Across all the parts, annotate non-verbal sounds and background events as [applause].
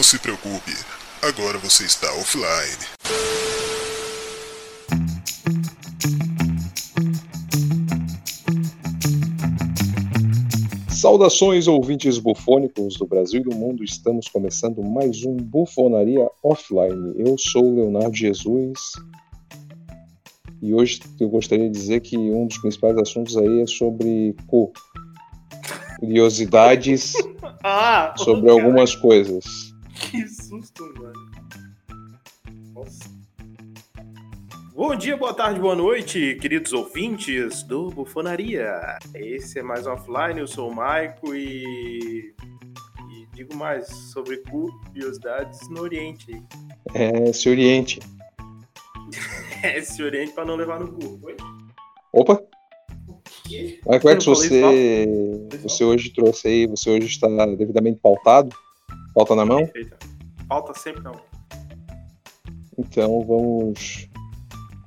Não se preocupe, agora você está offline. Saudações, ouvintes bufônicos do Brasil e do mundo. Estamos começando mais um Bufonaria Offline. Eu sou o Leonardo Jesus e hoje eu gostaria de dizer que um dos principais assuntos aí é sobre curiosidades [laughs] Ah, sobre algumas coisas. Que susto, mano. Nossa. Bom dia, boa tarde, boa noite, queridos ouvintes do Bufonaria. Esse é mais um offline, eu sou o Maico e. E digo mais sobre curiosidades no Oriente. É, se oriente. [laughs] Esse Oriente pra não levar no cu. Oi? Opa, mas como é que você, você hoje trouxe aí, você hoje está devidamente pautado? Pauta na mão? Perfeito. Falta sempre não. Então vamos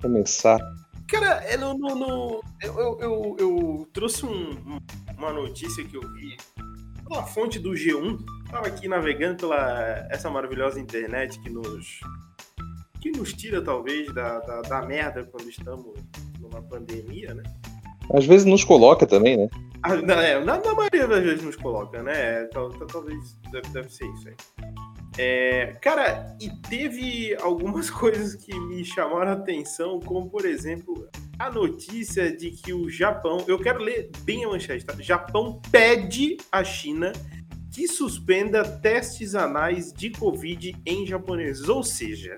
começar. Cara, é no, no- no- eu, eu, eu, eu trouxe um- um- uma notícia que eu vi pela fonte do G1. Tava aqui navegando pela essa maravilhosa internet que nos que nos tira talvez da, da, da merda quando estamos numa pandemia, né? Às vezes nos coloca também, né? Ah, não, é, na, na maioria das vezes nos coloca, né? Tal- tal- Talvez deve, deve ser isso aí. É, cara, e teve algumas [laughs] coisas que me chamaram a atenção, como por exemplo a notícia de que o Japão, eu quero ler bem a manchete, tá? Japão pede à China que suspenda testes anais de Covid em japoneses. Ou seja,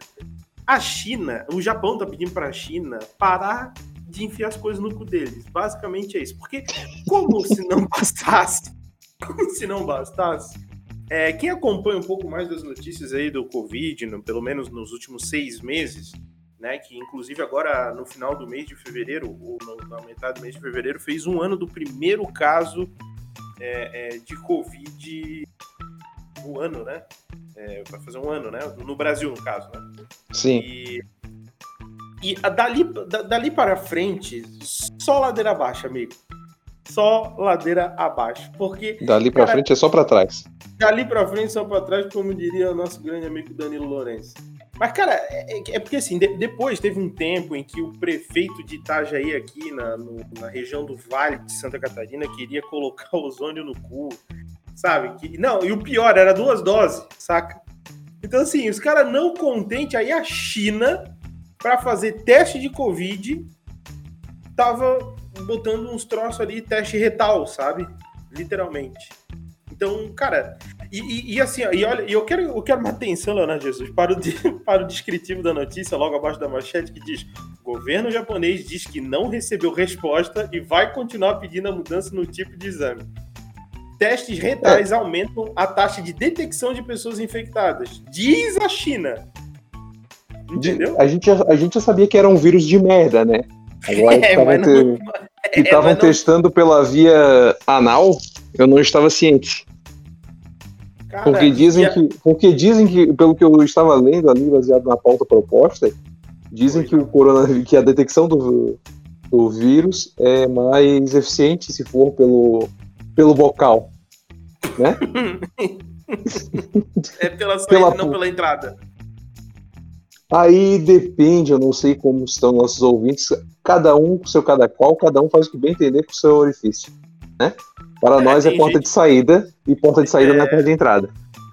a China, o Japão tá pedindo para a China parar de enfiar as coisas no cu deles. Basicamente é isso. Porque como se não bastasse, [laughs] como se não bastasse, é, quem acompanha um pouco mais das notícias aí do Covid, no- pelo menos nos últimos seis meses, né, que inclusive agora no final do mês de fevereiro, ou no- na metade do mês de fevereiro, fez um ano do primeiro caso é, é, de Covid no ano, né? É, vai fazer um ano, né? No Brasil, no caso, né? Sim. E, e a dali, da- dali para frente, só ladeira abaixo, amigo. Só ladeira abaixo. Porque Dali pra Cara- frente é só pra trás. dali para frente, só para trás, como diria o nosso grande amigo Danilo Lourenço. Mas, cara, é, é- é porque assim, de- depois teve um tempo em que o prefeito de Itajaí, aqui na, no- na região do Vale de Santa Catarina, queria colocar [laughs] ozônio no cu, sabe? Que, não, e o pior, era duas doses, saca? Então, assim, os caras não contentes, aí a China, para fazer teste de Covid, tava botando uns troços ali, teste retal, sabe? Literalmente. Então, cara, e, e- e assim, ó, e olha, eu quero, eu quero uma atenção, Leonardo Jesus, para o, de- [laughs] para o descritivo da notícia, logo abaixo da manchete, que diz: governo japonês diz que não recebeu resposta e vai continuar pedindo a mudança no tipo de exame. Testes retais aumentam a taxa de detecção de pessoas infectadas. Diz a China. De- Entendeu? a, gente já, a gente já sabia que era um vírus de merda, né? Agora que [laughs] É, estavam te- é, estavam mas não- testando pela via anal, eu não estava ciente. cara, Porque dizem que, porque dizem que, pelo que eu estava lendo ali, baseado na pauta proposta, dizem que o coronavírus, que a detecção do, do vírus é mais eficiente se for pelo, pelo bocal, né? [laughs] É pela saída, Pela não pela entrada. Aí depende, eu não sei como estão nossos ouvintes, cada um com seu cada qual, cada um faz o que bem entender com o seu orifício, né? Para É, nós é porta gente- de saída e porta de saída É. não é porta de entrada.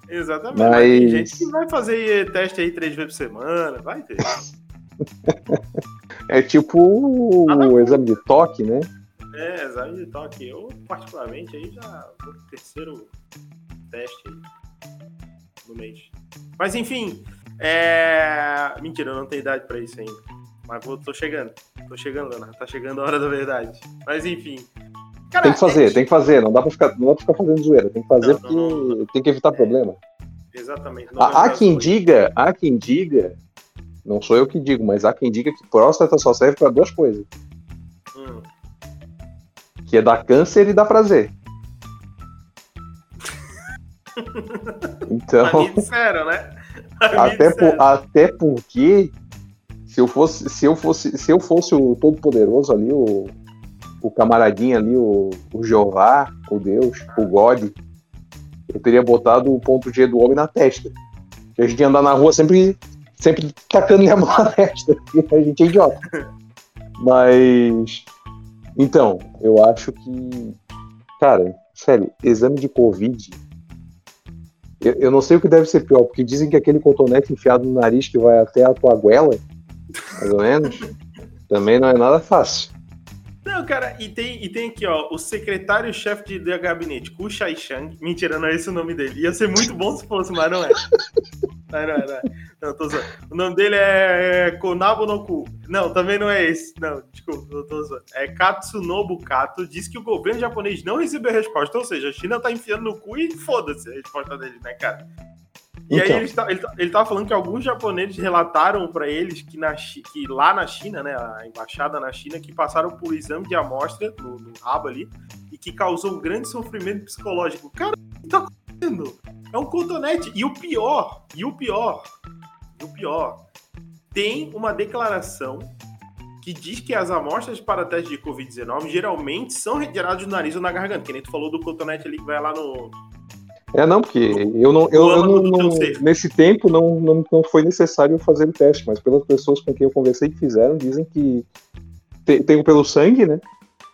Exatamente. Mas- Mas tem gente que vai fazer teste aí três vezes por semana, vai ter. [laughs] É tipo Ah, o não. exame de toque, né? É, exame de toque. Eu, particularmente, aí já vou pro terceiro teste aí no mês. Mas enfim, é. Mentira, eu não tenho idade pra isso ainda. Mas vou, tô chegando. Tô chegando, Leonardo. Tá chegando a hora da verdade. Mas enfim. Cara, Tem que fazer, é- tem que fazer, não dá pra ficar, não dá pra ficar fazendo zoeira, tem que fazer Não, porque não, não. tem que evitar problema. Exatamente. Há, há Novembro quem diga, há quem diga, não sou eu que digo, mas há quem diga que próstata só serve pra duas coisas, Hum. que é dar câncer e dar prazer. [laughs] Então, Mas me disseram, né? Até, por- até porque se eu fosse, se eu fosse, se eu fosse o todo poderoso ali, o, o camaradinho ali, o, o Jeová, o Deus, o God, eu teria botado o ponto G do homem na testa. Que a gente ia andar na rua sempre, sempre tacando a [laughs] mão na testa, a gente é idiota. Mas. Então, eu acho que. Cara, sério, exame de Covid. Eu, eu não sei o que deve ser pior, porque dizem que aquele cotonete enfiado no nariz que vai até a tua goela, mais ou menos, [laughs] também não é nada fácil. Não, cara, e tem, e tem aqui, ó, o secretário-chefe de, de gabinete, Ku Shai Shang. Mentira, não é esse o nome dele. Ia ser muito bom se fosse, mas não é. [laughs] Não, não, não. não tô zoando. O nome dele é, é Konabo no Ku. Não, também não é esse. Não, desculpa, eu tô zoando. É Katsunobu Kato. Diz que o governo japonês não recebeu resposta. Ou seja, a China tá enfiando no cu e foda-se a resposta dele, né, cara? E Então. aí ele, tá, ele, tá- ele tava falando que alguns japoneses relataram para eles que, na, que lá na China, né, a embaixada na China, que passaram por exame de amostra no, no rabo ali e que causou um grande sofrimento psicológico. Cara, o que acontecendo? É um cotonete. E o pior, e o pior, e o pior, tem uma declaração que diz que as amostras para teste de Covid-19 geralmente são retiradas do nariz ou na garganta, que nem tu falou do cotonete ali que vai lá no, É, não, porque eu não, eu, eu não, não- nesse tempo não, não, não foi necessário fazer o teste, mas pelas pessoas com quem eu conversei que fizeram, dizem que tem, tem pelo sangue, né?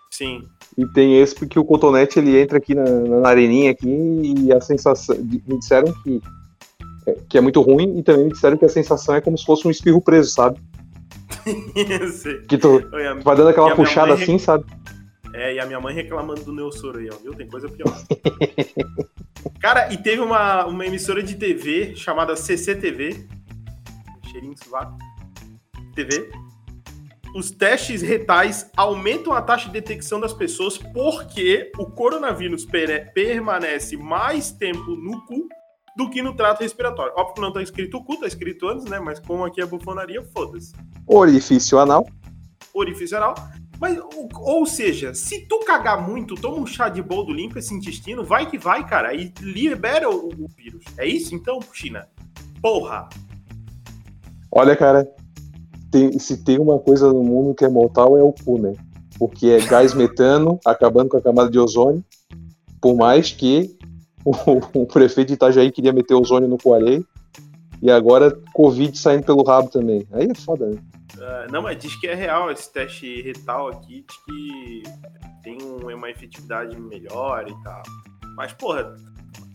Sim. E tem esse porque o cotonete ele entra aqui na, na areninha aqui e a sensação. Me disseram que, é, que é muito ruim e também me disseram que a sensação é como se fosse um espirro preso, sabe? [laughs] Que tu Oi, a- vai dando aquela puxada assim, sabe? É, e a minha mãe reclamando do Neossoro aí, ó, viu? Tem coisa pior. [laughs] Cara, e teve uma, uma emissora de TV chamada CCTV, cheirinho de sovaco, TV. Os testes retais aumentam a taxa de detecção das pessoas porque o coronavírus permanece mais tempo no cu do que no trato respiratório. Óbvio que não tá escrito o cu, tá escrito antes, né? Mas como aqui é bufonaria, foda-se. Orifício anal. orifício anal. Mas, ou, ou seja, se tu cagar muito, toma um chá de boldo, limpa esse intestino, vai que vai, cara, e libera o, o vírus. É isso então, China? Porra! Olha, cara, tem- se tem uma coisa no mundo que é mortal é o cu, né? Porque é gás metano acabando com a camada de ozônio. Por mais que o, o prefeito de Itajaí queria meter ozônio no cu. E agora Covid saindo pelo rabo também. Aí é foda, né? Ah, não, mas diz que é real esse teste retal aqui, diz que tem um- uma efetividade melhor e tal. Mas, porra.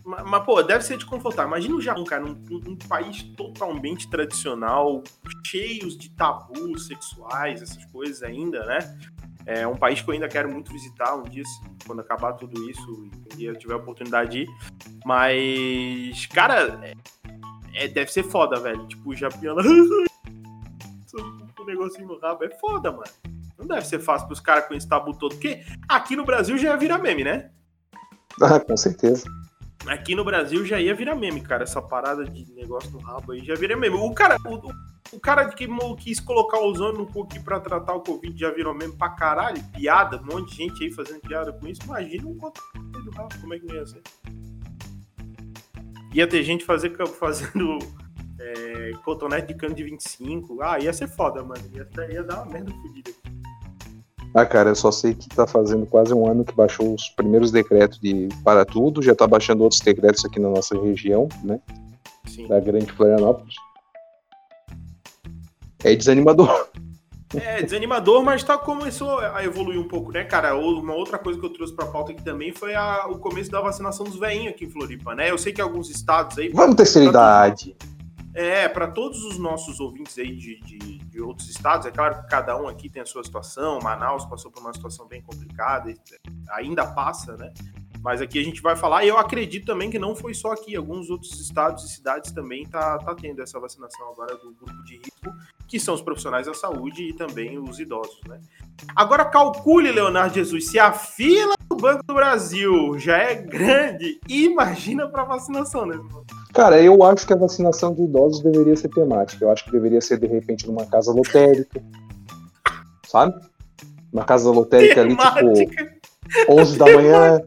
Mas, mas, pô, deve ser desconfortável. Imagina o Japão, cara, um, um- um país totalmente tradicional, cheios de tabus sexuais, essas coisas ainda, né? É um país que eu ainda quero muito visitar um dia, quando acabar tudo isso, e um eu tiver a oportunidade de ir. Mas, cara, é, é- deve ser foda, velho. Tipo, o Japão. [laughs] o negocinho no rabo é foda, mano. Não deve ser fácil pros caras com esse tabu todo. Porque aqui no Brasil já ia virar meme, né? Ah, com certeza. Aqui no Brasil já ia virar meme, cara. Essa parada de negócio no rabo aí já vira meme. O cara, o, o- cara que quis colocar o ozônio no cu aqui pra tratar o Covid já virou meme pra caralho. Piada, um monte de gente aí fazendo piada com isso. Imagina um controle do rabo, como é que não ia ser? Ia ter gente fazer, fazendo é, cotonete de cano de 25. Ah, ia ser foda, mano. Ia, ia dar uma merda fodida. Ah, cara, eu só sei que tá fazendo quase um ano que baixou os primeiros decretos de para tudo, já tá baixando outros decretos aqui na nossa região, né? Sim. Da grande Florianópolis. É desanimador. É desanimador, mas tá, começou a evoluir um pouco, né, cara? Uma outra coisa que eu trouxe pra pauta aqui também foi a- o começo da vacinação dos veinhos aqui em Floripa, né? Eu sei que alguns estados aí. Vamos terceira idade. É, para todos os nossos ouvintes aí de, de, de outros estados, é claro que cada um aqui tem a sua situação. Manaus passou por uma situação bem complicada, ainda passa, né? Mas aqui a gente vai falar, e eu acredito também que não foi só aqui, alguns outros estados e cidades também tá, tá tendo essa vacinação agora do grupo de risco, que são os profissionais da saúde e também os idosos, né? Agora calcule, Leonardo Jesus, se a fila do Banco do Brasil já é grande, imagina para vacinação, né? Cara, eu acho que a vacinação de idosos deveria ser temática. Eu acho que deveria ser, de repente, numa casa lotérica. Sabe? Uma casa lotérica ali, tipo, Temática, 11 da manhã.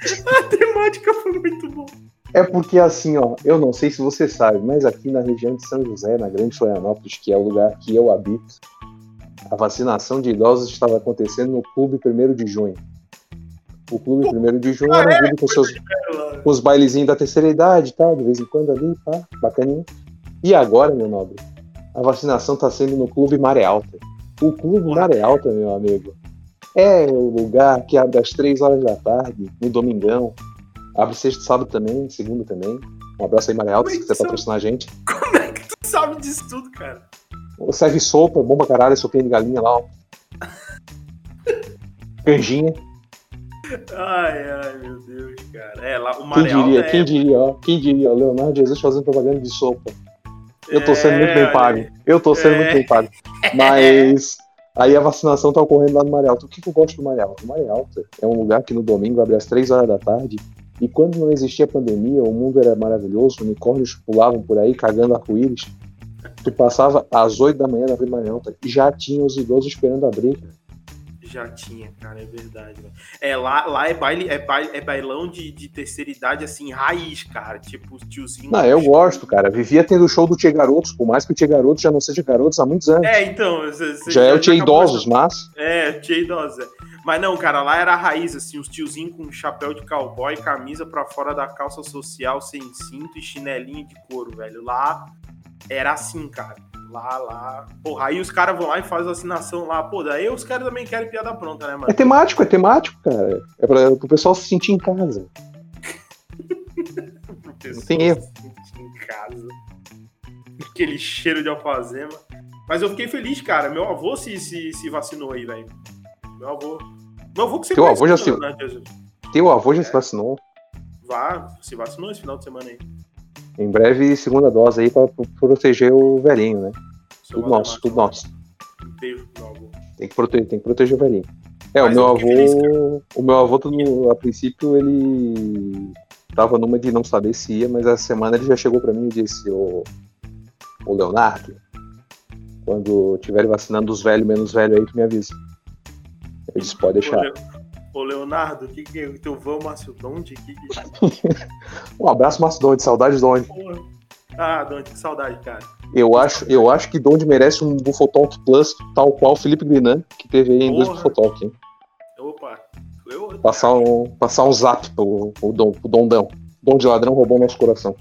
[laughs] a temática foi muito boa. É porque, assim, ó, eu não sei se você sabe, mas aqui na região de São José, na Grande Florianópolis, que é o lugar que eu habito, a vacinação de idosos estava acontecendo no Clube 1 de Junho. O Clube 1 de Junho era um clube com seus os bailezinhos da terceira idade tal, de vez em quando ali, pá, bacaninha. E agora, meu nobre, a vacinação está sendo no Clube Maré Alta. O Clube Maré Alta, meu amigo, é o lugar que abre às três horas da tarde, no domingão. Abre sexta e sábado também, segunda também. Um abraço aí, Maré Alta, é se quiser patrocinar a gente. Como é que tu sabe disso tudo, cara? Serve sopa, bomba caralho, sopinha de galinha lá, ó. [laughs] Canjinha. Ai, ai, meu Deus, cara. É, lá o Quem diria, Alta quem é... diria, ó. Quem diria, Leonardo Jesus fazendo propaganda de sopa. Eu tô sendo É, muito bem olha pago. Eu tô sendo É. muito bem pago. Mas aí a vacinação tá ocorrendo lá no Maré Alto. O que, que eu gosto do Maré Alto? O Maré Alto é um lugar que no domingo abre às 3 horas da tarde. E quando não existia pandemia, o mundo era maravilhoso, unicórnios pulavam por aí cagando arco-íris. Tu passava às 8 da manhã na Vila e já tinha os idosos esperando abrir. cara. Já tinha, cara, é verdade. velho. É, lá, lá é, baile, é, baile, é bailão de, de terceira idade, assim, raiz, cara. Tipo, os tiozinhos. Não, eu gosto, cara. Vivia tendo o show do Tia Garotos, por mais que o Tia Garotos já não seja Garotos há muitos anos. É, então. cê- cê já é o Tia acabou Idosos, mas. É, tia idosa. Mas não, cara, lá era a raiz, assim, os tiozinhos com chapéu de cowboy, camisa pra fora da calça social, sem cinto e chinelinho de couro, velho. Lá era assim, cara. Lá, lá. Porra, aí os caras vão lá e fazem vacinação lá. Pô, daí os caras também querem piada pronta, né, mano? É temático, é temático, cara. É pra, pro pessoal se sentir em casa. Pessoas tem erro. se sentindo em casa. Aquele cheiro de alfazema. Mas eu fiquei feliz, cara. Meu avô se, se, se vacinou aí, velho. Meu avô. Meu avô que você Teu avô já né, se- né, Jesus? Teu avô já se vacinou. Vá, se vacinou esse final de semana aí. Em breve, segunda dose aí pra pro- proteger o velhinho, né? Seu Tudo nosso, tudo nosso. Avô. Tem que proteger, tem que proteger o velhinho. É, Mas o meu eu avô. feliz, o meu avô, tudo, a princípio, ele tava numa de não saber se ia, mas essa semana ele já chegou pra mim e disse, ô, ô Leonardo, quando tiverem vacinando os velhos menos velhos aí, tu me avisa. Eu disse, pode deixar. Ô, Leonardo, o que que é o teu vão Macedonde? Que que... [laughs] Um abraço, Márcio Donde, saudades Donde. Ah, Donde, que saudade, cara. Eu acho, eu acho que Donde merece um Bufotalk Plus, tal qual o Felipe Grinan, que teve aí em dois. Bufotalk? Opa. Eu, Passar um, passar um zap pro, pro, Dom, pro Dondão. Dom de ladrão roubou nosso coração.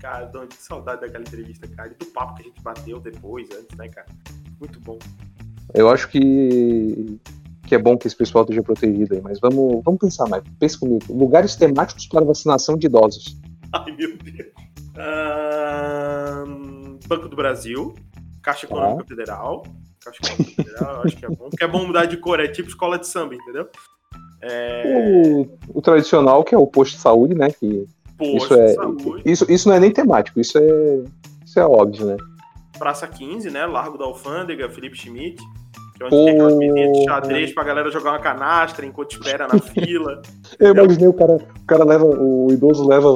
Cara, Donde, que saudade daquela entrevista, cara. E do papo que a gente bateu depois, antes, né, cara? Muito bom. Eu acho que, que é bom que esse pessoal esteja protegido aí, mas vamos, vamos pensar mais. Pensa comigo. Lugares temáticos para vacinação de idosos. Ai, meu Deus. Banco do Brasil, Caixa. Econômica Federal. Caixa Econômica Federal, acho que é bom. Porque é bom mudar de cor, é tipo escola de samba, entendeu? É. O, o tradicional, que é o posto de saúde, né? Que Posto isso, é, de saúde. isso, isso não é nem temático, isso é, isso é óbvio, né? Praça 15, né? Largo da Alfândega, Felipe Schmidt. Que é onde Pô. tem aquelas mesinhas de xadrez pra galera jogar uma canastra enquanto espera na [laughs] fila. Eu imaginei o cara, o cara leva, o idoso leva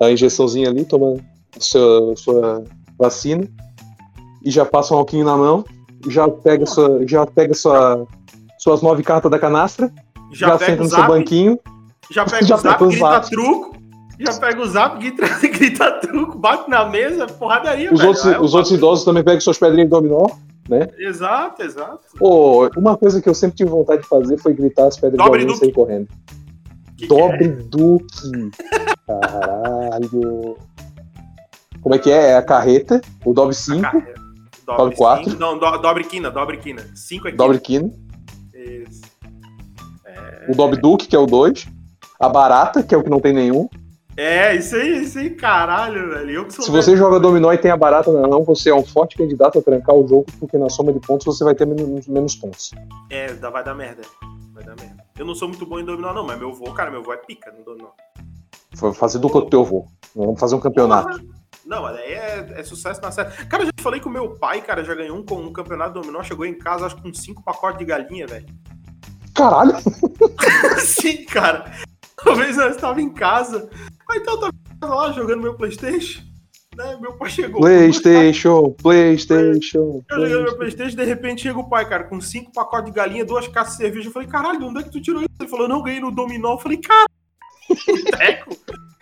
a, a injeçãozinha ali, toma sua, sua vacina e já passa um alquinho na mão, já pega sua, já pega sua, suas nove cartas da canastra, Já, já, senta no seu zap, banquinho, já pega [laughs] já o zap, pega grita zap. truco. Já pega o zap, grita, [laughs] grita truco, bate na mesa, porradaria, os velho. outros, Aí eu os outros idosos também pegam suas pedrinhas de dominó. Exato, exato. Pô, uma coisa que eu sempre tive vontade de fazer foi gritar as pedras Dobre de alguém sair correndo. Que que Dobre Duque. Caralho. Como é que é? É a carreta, o Dobre é? 5, Carrega. Dobre quatro. cinco. Não, do, dobre quina, dobre quina. Cinco é quina. Dobre Quino, Isso. É, o Dobre Duque, que é o 2, a Barata, que é o que não tem nenhum. É, isso aí, isso aí, caralho, velho. Se você joga dominó e tem a Barata na mão, você é um forte candidato a trancar o jogo, porque na soma de pontos você vai ter menos, menos pontos. É, vai dar merda. Vai dar merda. Eu não sou muito bom em dominó, não, mas meu vô, cara, meu vô é pica no dominó. Vou fazer dupla do teu avô. Vamos fazer um campeonato. Não, mas aí é, é sucesso na série. Cara, eu já falei que o meu pai, cara, já ganhou um, com um campeonato de dominó, chegou em casa, acho que com cinco pacotes de galinha, velho. Caralho! [laughs] Sim, cara. Uma vez eu estava em casa, aí então eu tava em casa lá jogando meu Playstation, né? Meu pai chegou. PlayStation, [laughs] PlayStation. Eu jogando meu PlayStation. De repente chega o pai, cara, com cinco pacotes de galinha, duas caixas de cerveja. Eu falei, caralho, de onde é que tu tirou isso? Ele falou, não, ganhei no dominó. Eu falei, cara, [laughs] teco.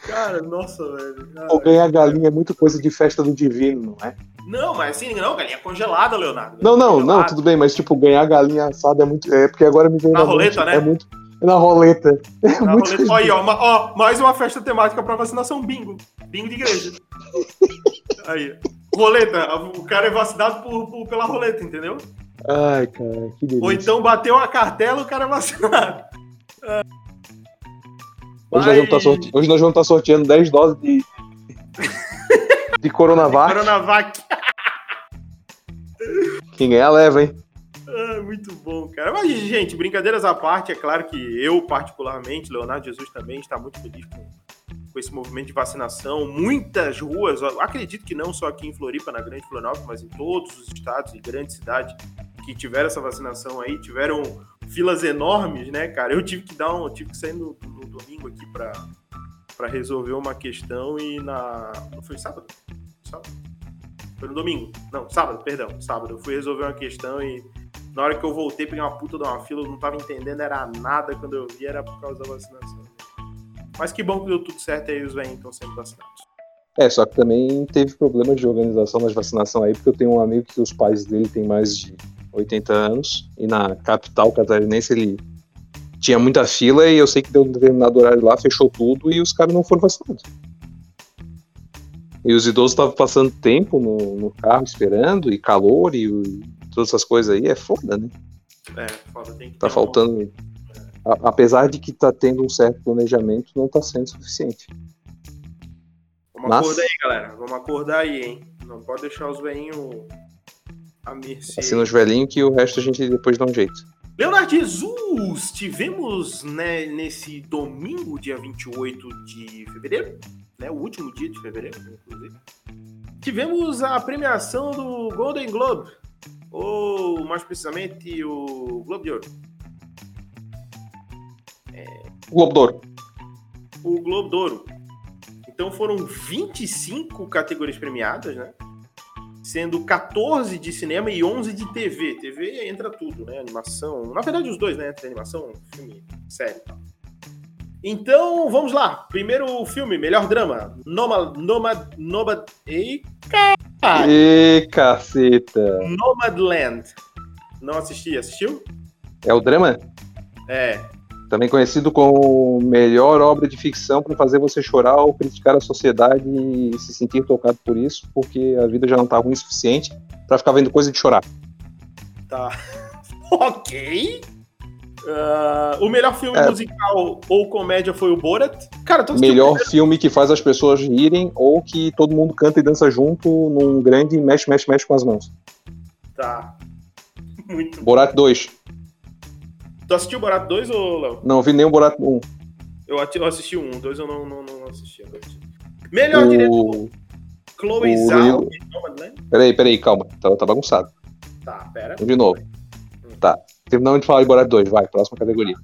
Cara, nossa, velho. cara. Ganhar galinha é muito coisa de festa do divino, não é? Não, mas assim, não, galinha congelada, Leonardo. Não, não, não, Congelada. tudo bem, mas tipo, ganhar galinha assada é muito. É porque agora me veio Na na roleta, mente, né? É muito. Na roleta. Na [laughs] Muito roleta. Aí, ó, ó, mais uma festa temática para vacinação, bingo. Bingo de igreja. [laughs] aí. Roleta, o cara é vacinado por, por, pela roleta, entendeu? Ai, cara, que delícia. Ou então bateu a cartela, o cara é vacinado. [laughs] Hoje, nós tá sorte... Hoje, nós vamos estar tá sorteando 10 doses de, de Coronavac. Coronavac. Quem ganhar, leva, hein? Muito bom, cara. Mas, gente, brincadeiras à parte, é claro que eu, particularmente, Leonardo Jesus também está muito feliz com, com esse movimento de vacinação. Muitas ruas, acredito que não só aqui em Floripa, na Grande Florianópolis, mas em todos os estados e grandes cidades que tiveram essa vacinação aí, tiveram filas enormes, né, cara? Eu tive que dar um, tive que sair no, no domingo aqui para para resolver uma questão e na não foi sábado? Sábado? Foi no domingo. Não, sábado, perdão, sábado. Eu fui resolver uma questão e na hora que eu voltei, peguei uma puta de uma fila, eu não tava entendendo, era nada quando eu vi, era por causa da vacinação. Mas que bom que deu tudo certo aí, os velhinhos estão sendo vacinados. É, só que também teve problema de organização nas vacinação aí, porque eu tenho um amigo que os pais dele têm mais de 80 anos, e na capital catarinense ele tinha muita fila e eu sei que deu um determinado horário lá, fechou tudo e os caras não foram vacinados. E os idosos estavam passando tempo no, no, carro esperando, e calor, e, todas essas coisas aí, é foda, né? É, foda, tem que Tá faltando. Um... A, apesar de que tá tendo um certo planejamento, não tá sendo suficiente. Vamos Mas... acordar aí, galera. Vamos acordar aí, hein? Não pode deixar os velhinhos a mercê. Assim os velhinhos que o resto a gente depois dá um jeito. Leonardo Jesus, tivemos né, nesse domingo, dia 28 de fevereiro, né, o último dia de fevereiro, inclusive, tivemos a premiação do Golden Globe, ou mais precisamente o Globo de Ouro. É... Globo de Ouro. O Globo de Ouro. Então foram 25 categorias premiadas, né? sendo 14 de cinema e 11 de TV. TV entra tudo, né? Animação. Na verdade, os dois, né? Entre animação, filme, série e tal. Então, vamos lá. Primeiro filme, melhor drama. Nomad. Nomad. Nomad. Ei, caralho. Ei, caceta. Nomadland. Não assisti, assistiu? É o drama? É também conhecido como melhor obra de ficção para fazer você chorar ou criticar a sociedade e se sentir tocado por isso, porque a vida já não está ruim o suficiente para ficar vendo coisa de chorar. Tá. [laughs] ok. Uh, o melhor filme é. musical ou comédia foi o Borat. Cara, melhor filme que faz as pessoas rirem ou que todo mundo canta e dança junto num grande mexe, mexe, mexe com as mãos. Tá. Muito Borat 2. Tu assistiu o Borato 2 ou Léo? Não, vi nem o Borato 1. Eu assisti o 1, 2 eu não, não, não assisti. Melhor o... diretor. Chloe o... Zhao. Peraí, peraí, calma. Tá, tá bagunçado. Tá, pera. De novo. Hum. Tá. Terminamos de falar de Borato 2, vai, próxima categoria.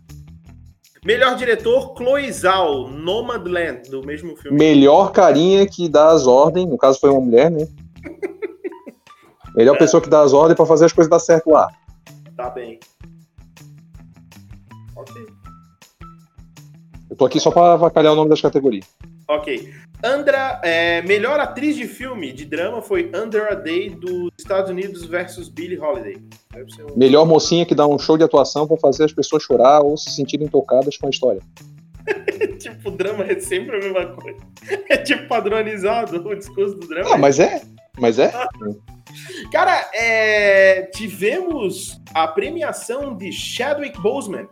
Melhor diretor, Chloe Zhao, Nomadland, do mesmo filme. Melhor carinha que dá as ordens, no caso foi uma mulher, né? [laughs] Melhor é. pessoa que dá as ordens pra fazer as coisas dar certo lá. Tá bem. Eu tô aqui só pra avacalhar o nome das categorias. Ok. Andra, é, melhor atriz de filme de drama foi Andra Day dos Estados Unidos versus Billie Holiday. Um... Melhor mocinha que dá um show de atuação para fazer as pessoas chorar ou se sentirem tocadas com a história. [laughs] tipo, drama é sempre a mesma coisa. É tipo padronizado o discurso do drama. Ah, mas é. Mas é. Cara, é... tivemos a premiação de Chadwick Boseman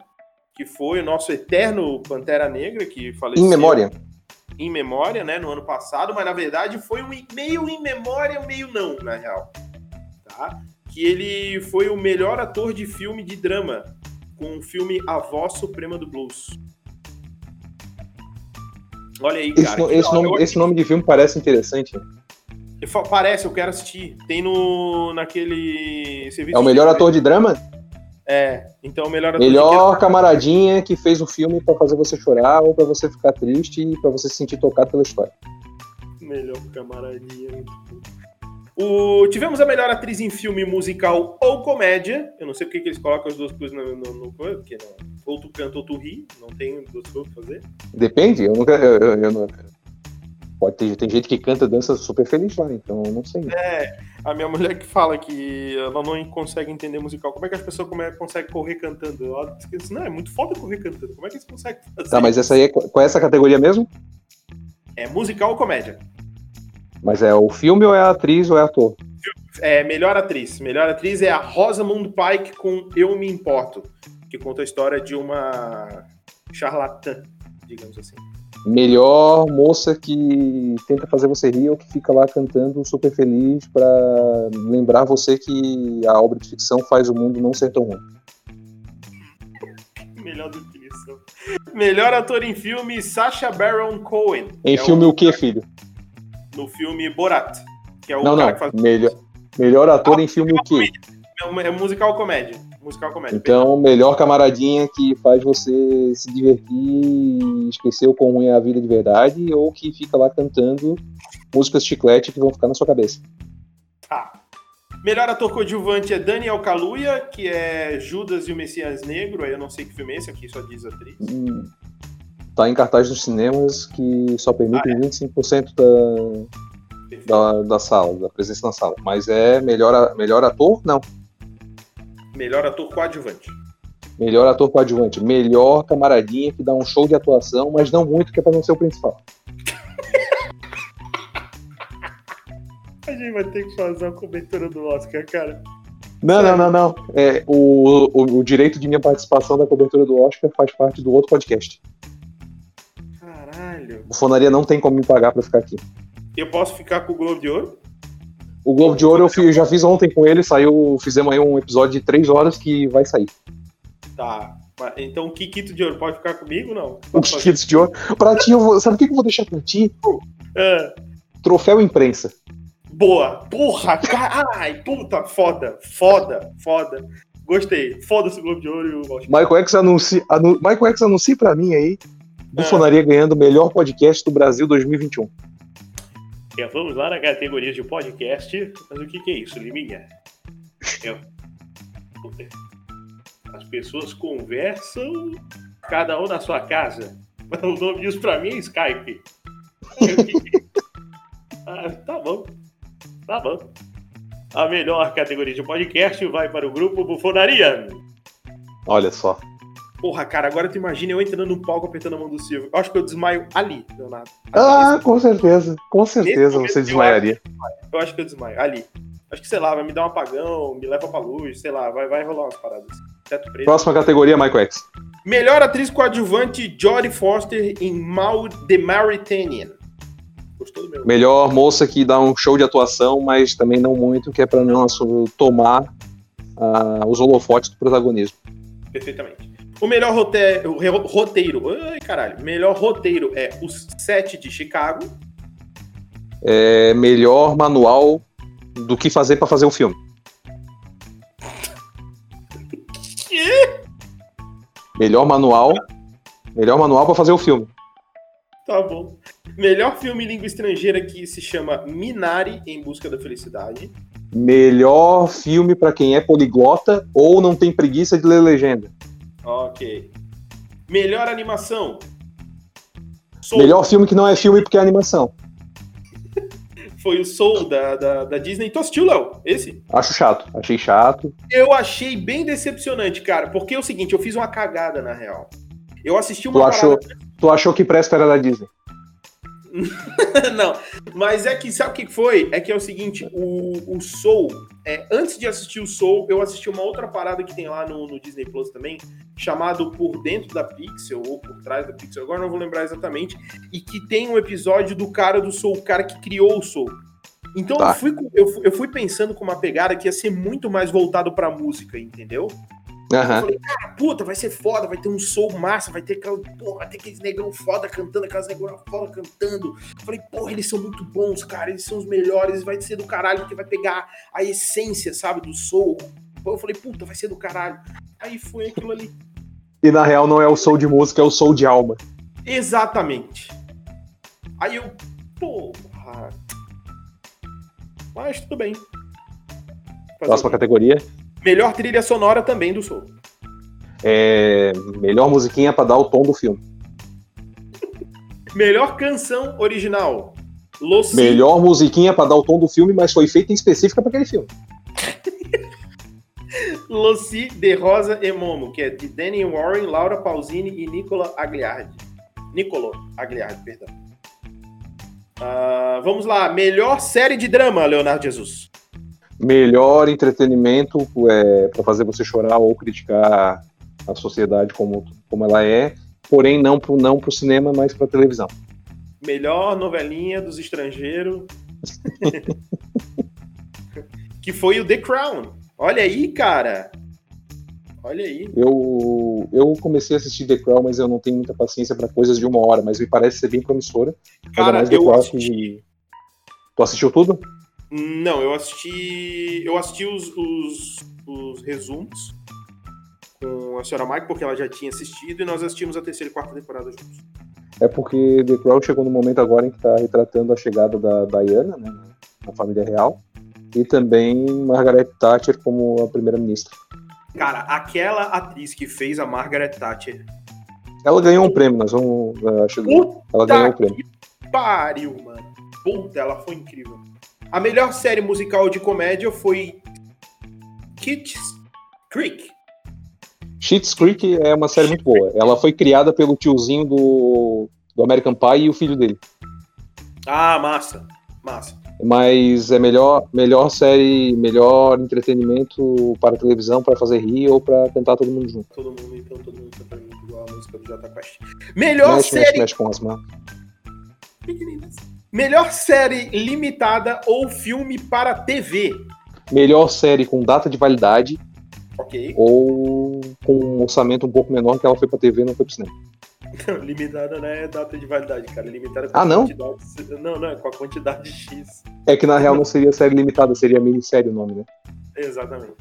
que foi o nosso eterno Pantera Negra, que faleceu. Em memória. Em memória, né, no ano passado, mas na verdade foi um meio em memória, meio não, na real. Tá? Que ele foi o melhor ator de filme de drama, com o filme A Voz Suprema do Blues. Olha aí, cara. Esse, esse nome, esse nome de filme parece interessante. Parece, eu quero assistir. Tem no naquele serviço. É o melhor ator de drama? É, então melhor Melhor camaradinha que fez o filme para fazer você chorar ou para você ficar triste e para você se sentir tocado pela história. Melhor camaradinha. O... Tivemos a melhor atriz em filme musical ou comédia. Eu não sei porque que eles colocam as duas coisas no, no, no porque não. Ou tu canta ou tu ri. Não tem duas coisas pra fazer. Depende, eu nunca. Eu, eu, eu não... Pode ter tem gente que canta dança super feliz lá, então eu não sei. É, a minha mulher que fala que ela não consegue entender musical. Como é que as pessoas como é, conseguem correr cantando? Ela diz não, é muito foda correr cantando. Como é que eles conseguem fazer? Tá, mas essa aí é, qual é essa categoria mesmo? É musical ou comédia? Mas é o filme ou é a atriz ou é ator? É melhor atriz. Melhor atriz é a Rosamund Pike com Eu Me Importo, que conta a história de uma charlatã, digamos assim. Melhor moça que tenta fazer você rir ou que fica lá cantando super feliz pra lembrar você que a obra de ficção faz o mundo não ser tão ruim. Melhor definição. Melhor ator em filme, Sacha Baron Cohen. Em É filme o que, filho? No filme Borat. Que é o Não, cara não. que faz. Melhor, melhor ator em filme o quê? É musical comédia. Musical comédia. Então, melhor camaradinha que faz você se divertir e esquecer o ruim é a vida de verdade, ou que fica lá cantando músicas chiclete que vão ficar na sua cabeça. Tá. Melhor ator coadjuvante é Daniel Kaluuya, que é Judas e o Messias Negro. Aí eu não sei que filme é esse aqui, só diz atriz. Hum, Tá em cartaz nos cinemas que só permitem 25% Perfeito. da, da, da sala, da presença na sala. Mas é melhor, melhor ator? Não. Melhor ator coadjuvante. Melhor ator coadjuvante. Melhor camaradinha que dá um show de atuação, mas não muito, que é pra não ser o principal. [laughs] A gente vai ter que fazer uma cobertura do Oscar, cara. Não, não, não, não. É, o, o, o direito de minha participação da cobertura do Oscar faz parte do outro podcast. Caralho. O Fonaria não tem como me pagar pra ficar aqui. Eu posso ficar com o Globo de Ouro? O Globo de Ouro eu fi- já fiz ontem com ele, saiu, fizemos aí um episódio de três horas que vai sair. Tá. Então o Kikito de Ouro pode ficar comigo não? O. Kikito de Ouro. Pra ti, eu vou, sabe o que eu vou deixar pra ti? Ah, Troféu imprensa. boa. Porra, caralho. Puta, foda. Foda, foda. Gostei. Foda-se o Globo de Ouro e o Oscar. Michael X anuncia, anu, Michael X anuncia pra mim aí. É. Bufonaria ganhando o melhor podcast do Brasil 2021. Vamos lá na categoria de podcast. Mas o que, que é isso, Liminha? É- As pessoas conversam, cada um na sua casa. O nome disso pra mim é Skype. [laughs] ah, tá bom. Tá bom. A melhor categoria de podcast vai para o grupo Bufonaria. Olha só. Porra, cara, agora tu imagina eu entrando no palco apertando a mão do Silvio. Eu acho que eu desmaio ali, Leonardo. Ah, com certeza. Com certeza você eu desmaiaria. Eu acho que eu desmaio. Ali. Acho que, sei lá, vai me dar um apagão, me leva pra luz, sei lá, vai, vai rolar umas paradas. Teto preto. Próxima categoria, Michael X. Melhor atriz coadjuvante, Jodie Foster em Mal The Mauritanian. Gostou do meu? Melhor moça que dá um show de atuação, mas também não muito, que é pra não tomar ah, os holofotes do protagonismo. Perfeitamente. O melhor roteiro, roteiro, ai caralho, melhor roteiro é Os Sete de Chicago. É melhor manual do que fazer pra fazer o filme. [laughs] Melhor manual. Melhor manual pra fazer o filme. Tá bom. Melhor filme em língua estrangeira que se chama Minari em Busca da Felicidade. Melhor filme pra quem é poliglota ou não tem preguiça de ler legenda. Ok. Melhor animação. Soul. Melhor filme que não é filme porque é animação. [laughs] Foi o Soul da, da, da Disney. Tu assistiu, Léo? Esse? Acho chato. Achei chato. Eu achei bem decepcionante, cara. Porque é o seguinte, eu fiz uma cagada, na real. Eu assisti uma Tu achou, parada- tu achou que presta era da Disney. [laughs] Não, mas é que sabe o que foi? É que é o seguinte, o, o Soul, é, antes de assistir o Soul, eu assisti uma outra parada que tem lá no, no Disney Plus também, chamado Por Dentro da Pixel, ou Por Trás da Pixel, agora não vou lembrar exatamente, e que tem um episódio do cara do Soul, o cara que criou o Soul. Então Tá. eu, fui, eu, eu fui pensando com uma pegada que ia ser muito mais voltado pra música, entendeu? Eu Aham. falei, cara, puta, vai ser foda, vai ter um soul massa, vai ter aquela, porra, vai ter aqueles negrão foda cantando, aquelas negrão foda cantando. Eu falei, porra, eles são muito bons, cara, eles são os melhores, vai ser do caralho, porque vai pegar a essência, sabe, do soul. Eu falei, puta, vai ser do caralho. Aí foi aquilo ali. E na real não é o soul de música, é o soul de alma. Exatamente. Aí eu, porra. Mas tudo bem. Fazer Próxima categoria. Melhor trilha sonora também do soul. É melhor musiquinha pra dar o tom do filme. Melhor canção original. Lucy, Melhor musiquinha pra dar o tom do filme, mas foi feita em específica pra aquele filme. [laughs] Lucy de Rosa e Momo, que é de Danny Warren, Laura Pausini e Nicola Agliardi. Nicolo Agliardi, perdão. Ah, vamos lá, melhor série de drama, Leonardo Jesus. Melhor entretenimento é, para fazer você chorar ou criticar a sociedade como, como ela é, porém não pro, não pro cinema, mas pra televisão. Melhor novelinha dos estrangeiros. [laughs] que foi o The Crown. Olha aí, cara. Olha aí. Eu, eu comecei a assistir The Crown, mas eu não tenho muita paciência pra coisas de uma hora, mas me parece ser bem promissora. Ainda Cara, eu Crown assisti. que- Tu assistiu tudo? Não, eu assisti. Eu assisti os, os, os resumos com a senhora Mike, porque ela já tinha assistido, e nós assistimos a terceira e quarta temporada juntos. É porque The Crown chegou no momento agora em que tá retratando a chegada da Diana, né, na família real, e também Margaret Thatcher como a primeira-ministra. Cara, aquela atriz que fez a Margaret Thatcher. Ela ganhou um prêmio, nós vamos. Acho, Puta ela ganhou um prêmio. que pariu, mano. Puta, ela foi incrível. A melhor série musical de comédia foi Kit's Creek. Schitt's Creek é uma série muito boa. Ela foi criada pelo tiozinho do, do American Pie e o filho dele. Ah, massa. Massa. Mas é melhor, melhor série, melhor entretenimento para televisão, para fazer rir ou para cantar todo mundo junto. Todo mundo, então, todo mundo cantando igual a música do Jota Quest. Melhor Mexe, série mexe, mexe com as mãos. Melhor série limitada ou filme para TV. Melhor série com data de validade Ok. ou com um orçamento um pouco menor que ela foi pra TV e não foi pro cinema. [laughs] limitada não é data de validade, cara. Limitada com Ah, a não? quantidade. Não, não, é com a quantidade X. É que na real não seria série limitada, seria minissérie o nome, né? Exatamente.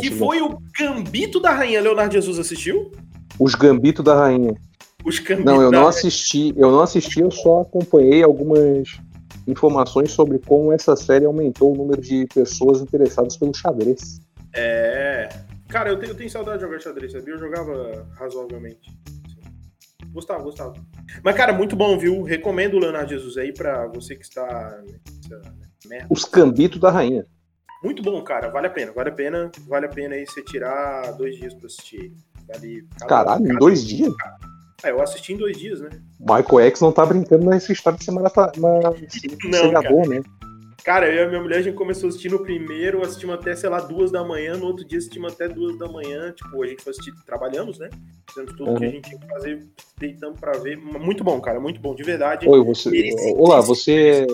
Que foi o Gambito da Rainha. Leonardo Jesus assistiu? Os Gambito da Rainha. Os Gambitos Não, eu não assisti, eu não assisti, eu só acompanhei algumas informações sobre como essa série aumentou o número de pessoas interessadas pelo xadrez. É. Cara, eu tenho, eu tenho saudade de jogar xadrez, sabia? Eu jogava razoavelmente. Gostava, gostava. Mas, cara, muito bom, viu? Recomendo o Leonardo Jesus aí pra você que está nessa merda. Os Gambito da Rainha. Muito bom, cara. Vale a pena, vale a pena. Vale a pena aí você tirar dois dias pra assistir. Vale Caralho, dois dias? É, eu assisti em dois dias, né? Michael X não tá brincando nessa história de ser marata- ma- cegador, né? Cara, eu e a minha mulher, a gente começou a assistir no primeiro, assistimos até, sei lá, duas da manhã, no outro dia assistimos até duas da manhã, tipo, a gente foi assistir, trabalhamos, né? Fizemos tudo que a Uhum. gente tinha que fazer, deitamos pra ver. Muito bom, cara, muito bom, de verdade. Oi, você. Esse- Olá, você.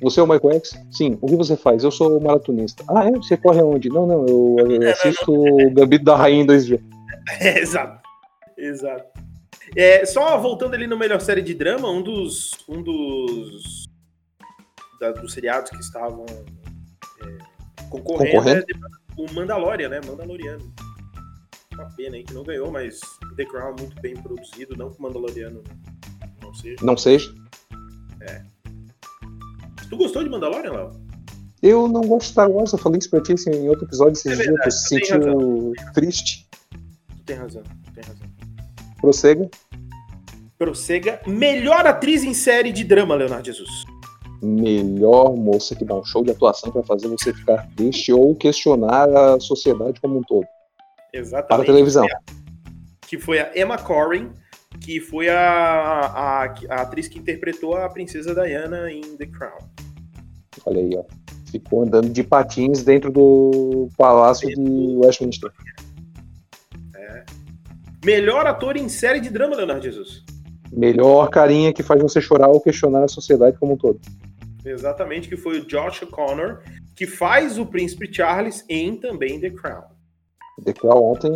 Você é o Michael X? Sim. O que você faz? Eu sou maratonista. Ah, é? Você corre aonde? Não, não, eu eu [laughs] assisto o Gambito da Rainha em dois dias. É, [laughs] exato. Exato. É, só voltando ali no melhor série de drama, um dos. Um dos. da- dos seriados que estavam é, concorrendo, Concorrendo? é o Mandalorian, né? Mandaloriano. Uma pena aí que não ganhou, mas The Crown muito bem produzido, não que o Mandaloriano não seja. Não seja. Tu gostou de Mandalorian, Léo? Eu não gosto de Star Wars, eu falei isso pra ti assim, em outro episódio esses É dias, tu se sentiu triste. Tu tem razão, tu tem razão. Prossega. Prossega. Melhor atriz em série de drama, Leonardo Jesus. Melhor moça que dá um show de atuação pra fazer você ficar triste ou questionar a sociedade como um todo. Exatamente. Para a televisão. que foi a Emma Corrin, que foi a, a, a atriz que interpretou a princesa Diana em The Crown. Olha aí, ó. Ficou andando de patins dentro do palácio de Westminster. Melhor ator em série de drama, Leonardo Jesus. Melhor carinha que faz você chorar ou questionar a sociedade como um todo. Exatamente, que foi o Josh O'Connor, que faz o príncipe Charles em também The Crown. The Crown ontem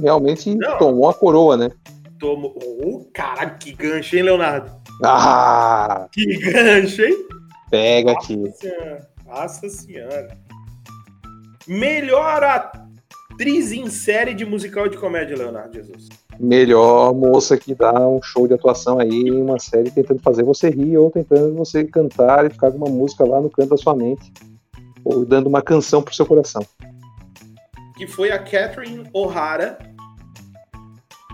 realmente Não. tomou a coroa, né? Tomou. Oh, caralho, que gancho, hein, Leonardo? Ah! Que gancho, hein? Pega aqui. Nossa senhora. Nossa senhora. Melhor atriz em série de musical de comédia, Leonardo Jesus. Melhor moça que dá um show de atuação aí em uma série tentando fazer você rir ou tentando você cantar e ficar com uma música lá no canto da sua mente. Ou dando uma canção pro seu coração. que foi a Catherine O'Hara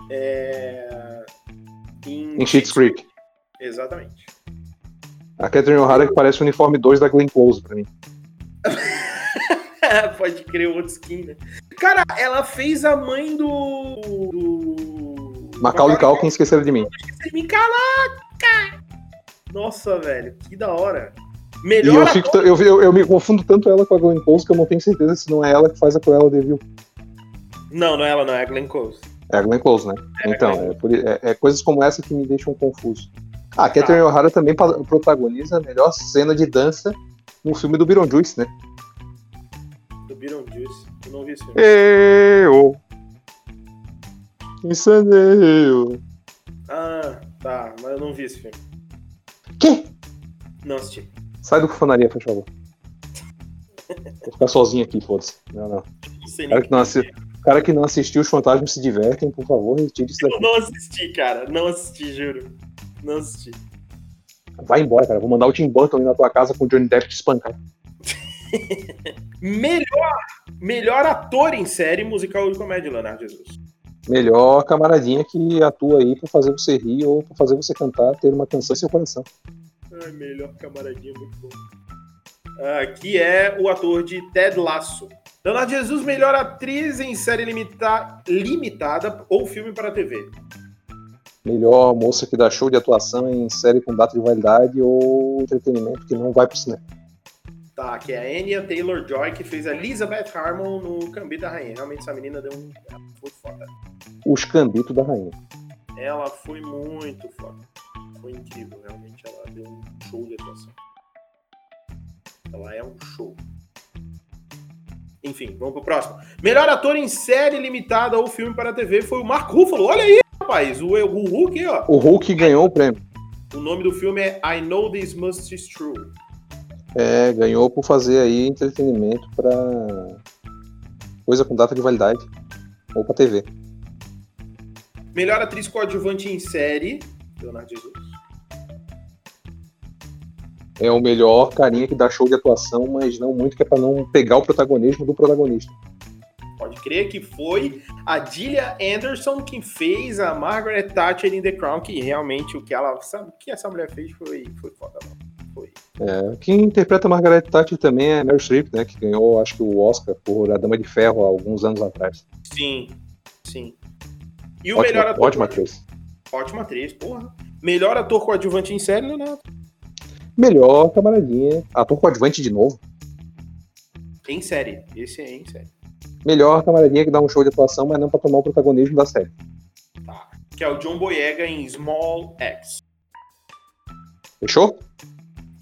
é, Em Schitt's Creek. Exatamente. A Catherine O'Hara que parece o uniforme 2 da Glenn Close pra mim. [laughs] Pode crer, outro skin, né? Cara, ela fez a mãe do. do... Macaulay Culkin esqueceram de mim. Esqueceram de mim, caraca! Nossa, velho, que da hora. E Melhor eu, ator- fico, eu, eu, eu me confundo tanto ela com a Glenn Close que eu não tenho certeza se não é ela que faz a Cruella de Vil. Não, não é ela, não, é a Glenn Close. É a Glenn Close, né? É a então, é, por- é- é coisas como essa que me deixam confuso. Ah, a Catherine O'Hara também protagoniza a melhor cena de dança no filme do Beetlejuice, né? Eu não vi esse filme. Eu. Insaneu. Ah, tá, mas eu não vi esse filme. Que? Não assisti. Sai do cofonaria, por favor. Vou ficar sozinho aqui, foda-se. Não, não. Não Cara que não, assi... cara que não assistiu Os Fantasmas Se Divertem, por favor, retire isso Eu daqui. não assisti, cara. Não assisti, juro. Não assisti. Vai embora, cara. Vou mandar o Tim Burton ir na tua casa com o Johnny Depp te espancar. [laughs] Melhor, melhor ator em série musical de comédia, Leonardo Jesus. Melhor camaradinha que atua aí pra fazer você rir ou pra fazer você cantar, ter uma canção em seu coração. Ai, melhor camaradinha, muito bom. Ah, que é o ator de Ted Lasso. Leonardo Jesus, melhor atriz em série limita- limitada ou filme para TV. Melhor moça que dá show de atuação em série com data de validade ou entretenimento que não vai pro cinema. Tá, que é a Anya Taylor-Joy, que fez a Elizabeth Harmon no Gambito da Rainha. Realmente, essa menina deu um... ela foi foda. Os Cambitos da Rainha. Ela foi muito foda. Foi incrível, realmente. Ela deu um show de atuação. Ela é um show. Enfim, vamos pro próximo. Melhor ator em série limitada ou filme para TV foi o Mark Ruffalo. Olha aí, rapaz. O, o Hulk, ó. O Hulk ganhou o prêmio. O nome do filme é I Know This Must Is True. É, ganhou por fazer aí entretenimento pra coisa com data de validade. Ou pra TV. Melhor atriz coadjuvante em série. Leonardo Jesus. É o melhor carinha que dá show de atuação, mas não muito, que é pra não pegar o protagonismo do protagonista. Pode crer que foi a Gillian Anderson que fez a Margaret Thatcher em The Crown, que realmente o que ela sabe, o que essa mulher fez foi, foi foda. mano. É, quem interpreta Margaret Thatcher também é Meryl Streep, né? Que ganhou, acho que, o Oscar por A Dama de Ferro há alguns anos atrás. Sim, sim. E o Ótima, melhor ator. ótima atriz. Ótima atriz, porra. Melhor ator coadjuvante em série, Leonardo. Melhor camaradinha. Ator coadjuvante de novo. Em série. Esse é em série. Melhor camaradinha que dá um show de atuação, mas não pra tomar o protagonismo da série. Tá. Que é o John Boyega em Small X. Fechou?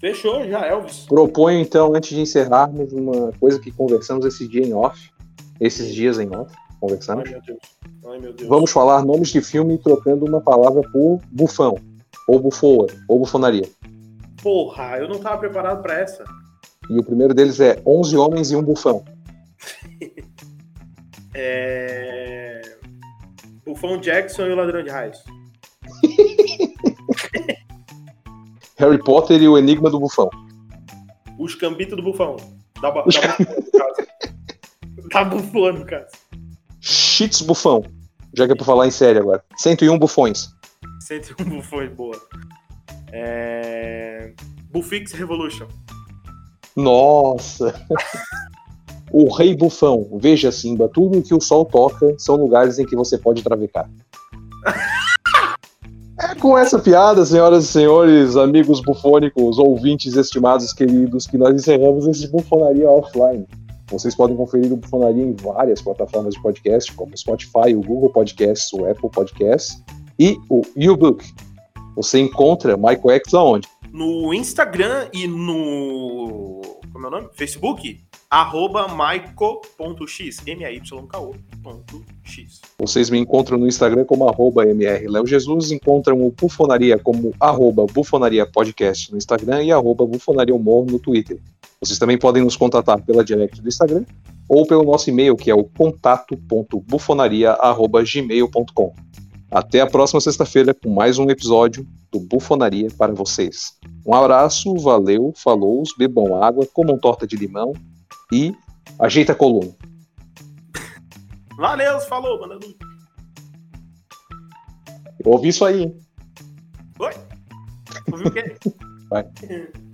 Fechou, já, Elvis. Proponho, então, antes de encerrarmos, uma coisa que conversamos esse dia em off. Esses dias em off. Ai, Conversamos. meu Deus. Ai, meu Deus. Vamos falar nomes de filme trocando uma palavra por bufão. Ou bufoa. Ou bufonaria. Porra, eu não tava preparado pra essa. E o primeiro deles é 11 Homens e um Bufão. [laughs] É. Bufão Jackson e o Ladrão de Raios. Harry Potter e o Enigma do Bufão. Os cambitos do Bufão. Da, ba- Os da bufona, no caso. [laughs] Tá bufando, cara. Cheats Bufão. Já que é pra falar em série agora. 101 Bufões. 101 [laughs] bufões, boa. É... Bufix Revolution. Nossa! [laughs] o Rei Bufão. Veja, Simba, tudo que o sol toca são lugares em que você pode travecar. Com essa piada, senhoras e senhores, amigos bufônicos, ouvintes estimados queridos, que nós encerramos esse Bufonaria Offline. Vocês podem conferir o Bufonaria em várias plataformas de podcast, como o Spotify, o Google Podcasts, o Apple Podcasts e o YouBook. Você encontra Michael X aonde? No Instagram e no. Como é o nome? Facebook? Arroba maico.x. M-A-Y-K-O.x. Vocês me encontram no Instagram como arroba mrleojesus, encontram o Bufonaria como arroba bufonaria podcast no Instagram e arroba bufonaria humor no Twitter. Vocês também podem nos contatar pela direct do Instagram ou pelo nosso e-mail que é o contato.bufonaria.gmail.com. Até a próxima sexta-feira com mais um episódio do Bufonaria para vocês. Um abraço, valeu, falou, bebam água, comam torta de limão e ajeita a coluna. Valeu, falou, luz. Eu ouvi isso aí, hein? Oi? Ouviu o quê? Vai. [laughs]